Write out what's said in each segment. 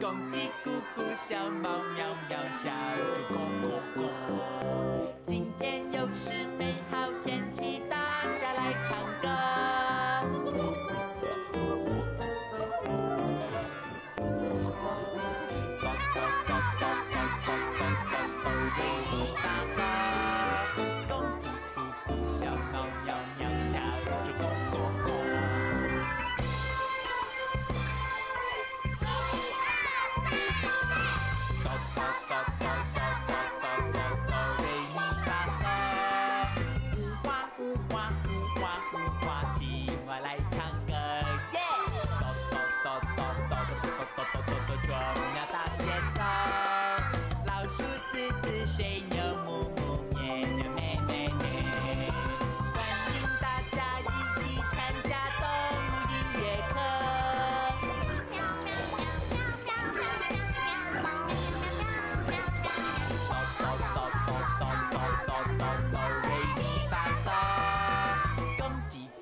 公鸡咕咕，小猫喵喵，小猪咕咕咕。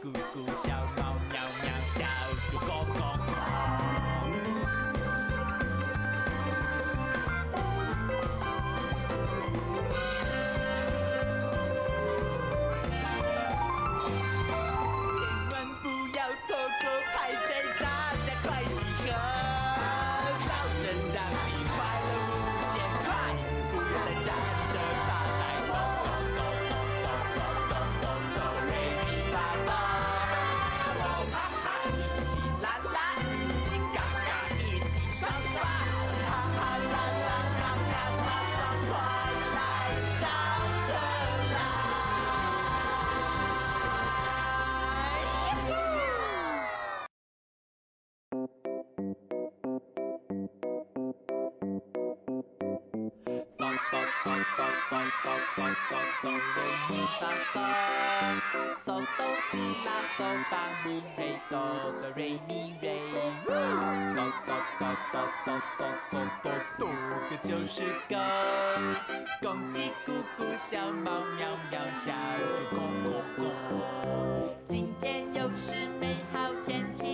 Gooey, gooey. 哆发咪瑞哆哆瑞咪瑞，哆哆哆哆哆哆哆哆，哆哆，这就是个。公鸡咕咕，小猫喵喵，小猪公公公，今天又是美好天气。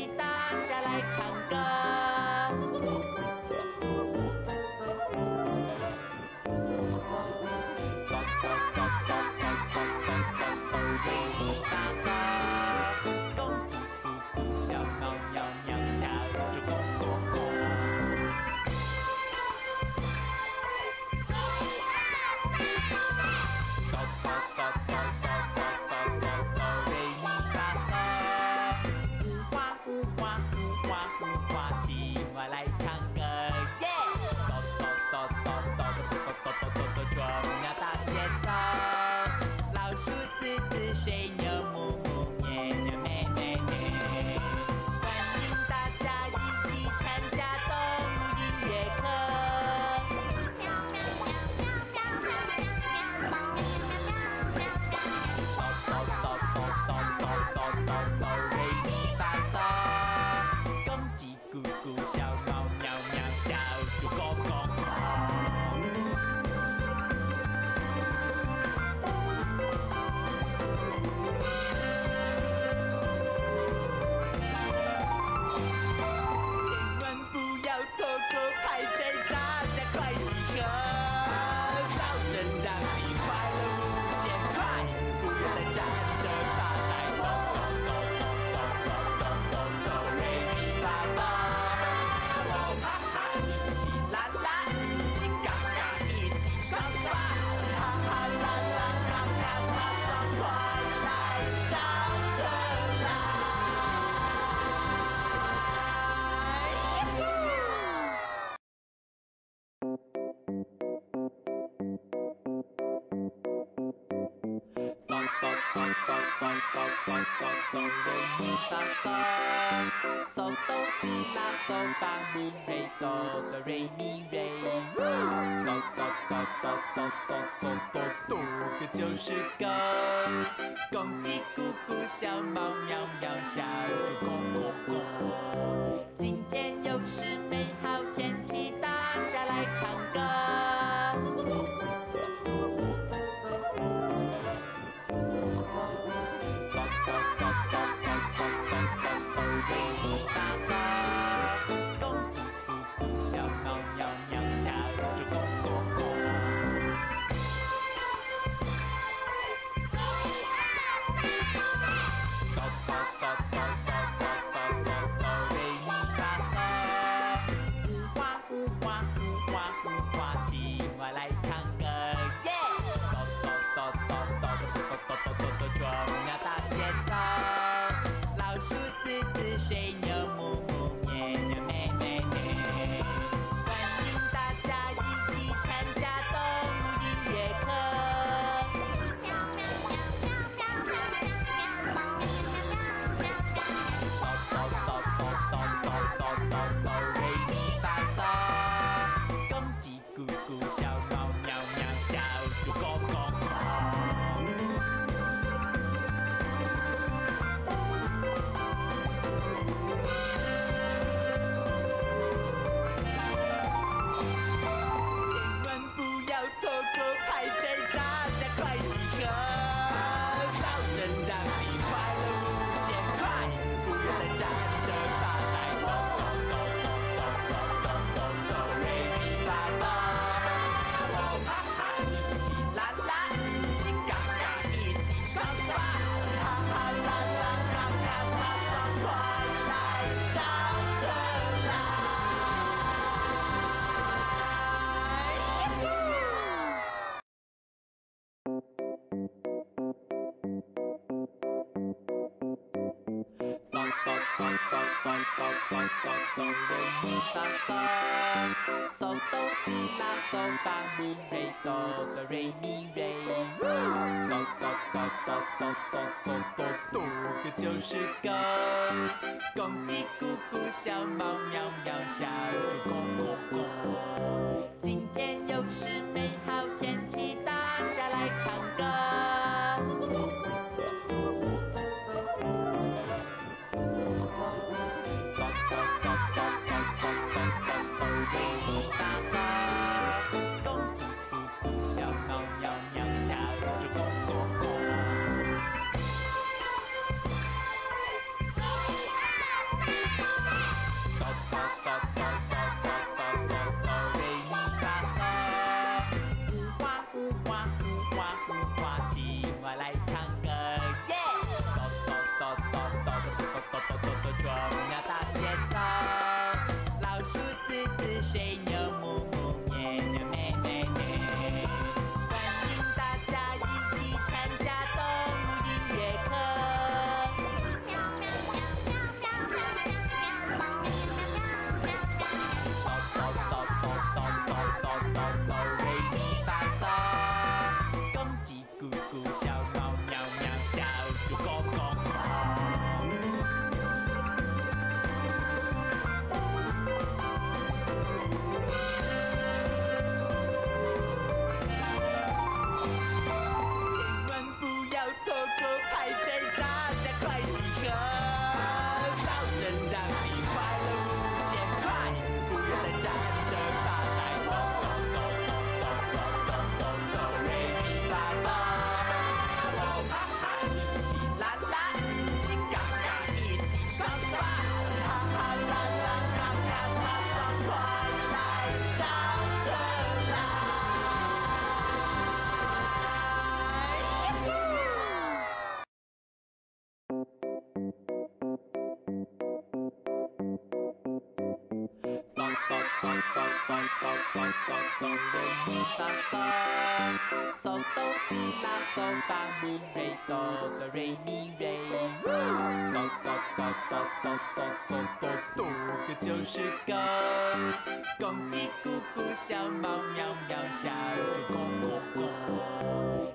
哆哆哆哆哆哆来咪发嗦，嗦哆西拉嗦发咪瑞哆哆来咪瑞，哆哆哆哆哆哆哆哆哆，这就是个。公鸡咕咕，小猫喵喵，小猪咕 bow, bow. 今天又是美好天气。大家来唱哆瑞咪发发索哆西拉索发米来哆哆瑞咪来哆哆哆哆哆哆哆哆哆哆就是个公鸡咕咕小猫喵喵小猪咯咯咯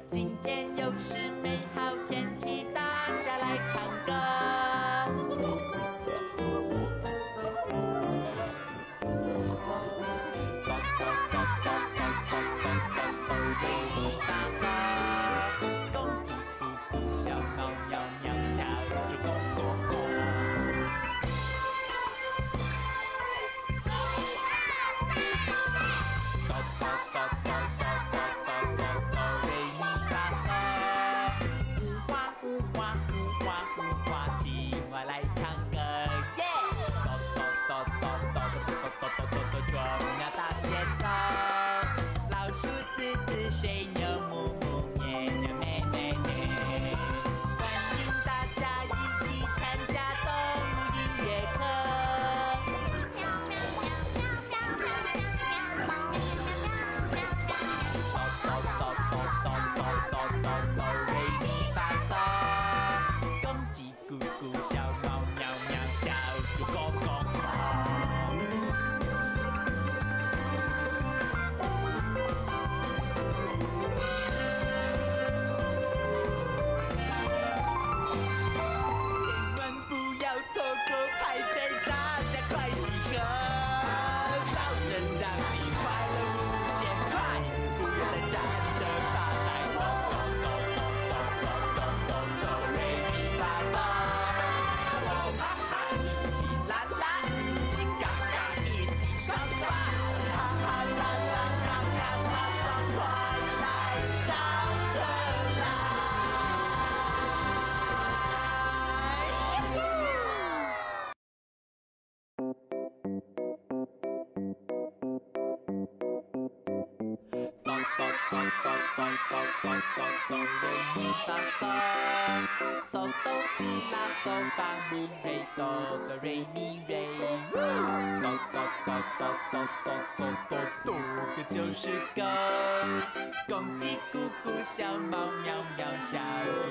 小猫喵喵叫，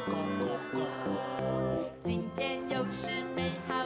咕咕咕。今天又是美好。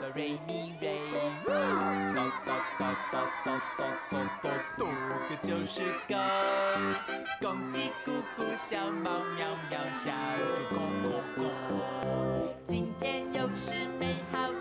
哆瑞咪瑞，哆哆哆哆哆哆哆哆，五个就是个。公鸡咕咕，小猫喵喵，小猪咕咕咕。今天又是美好。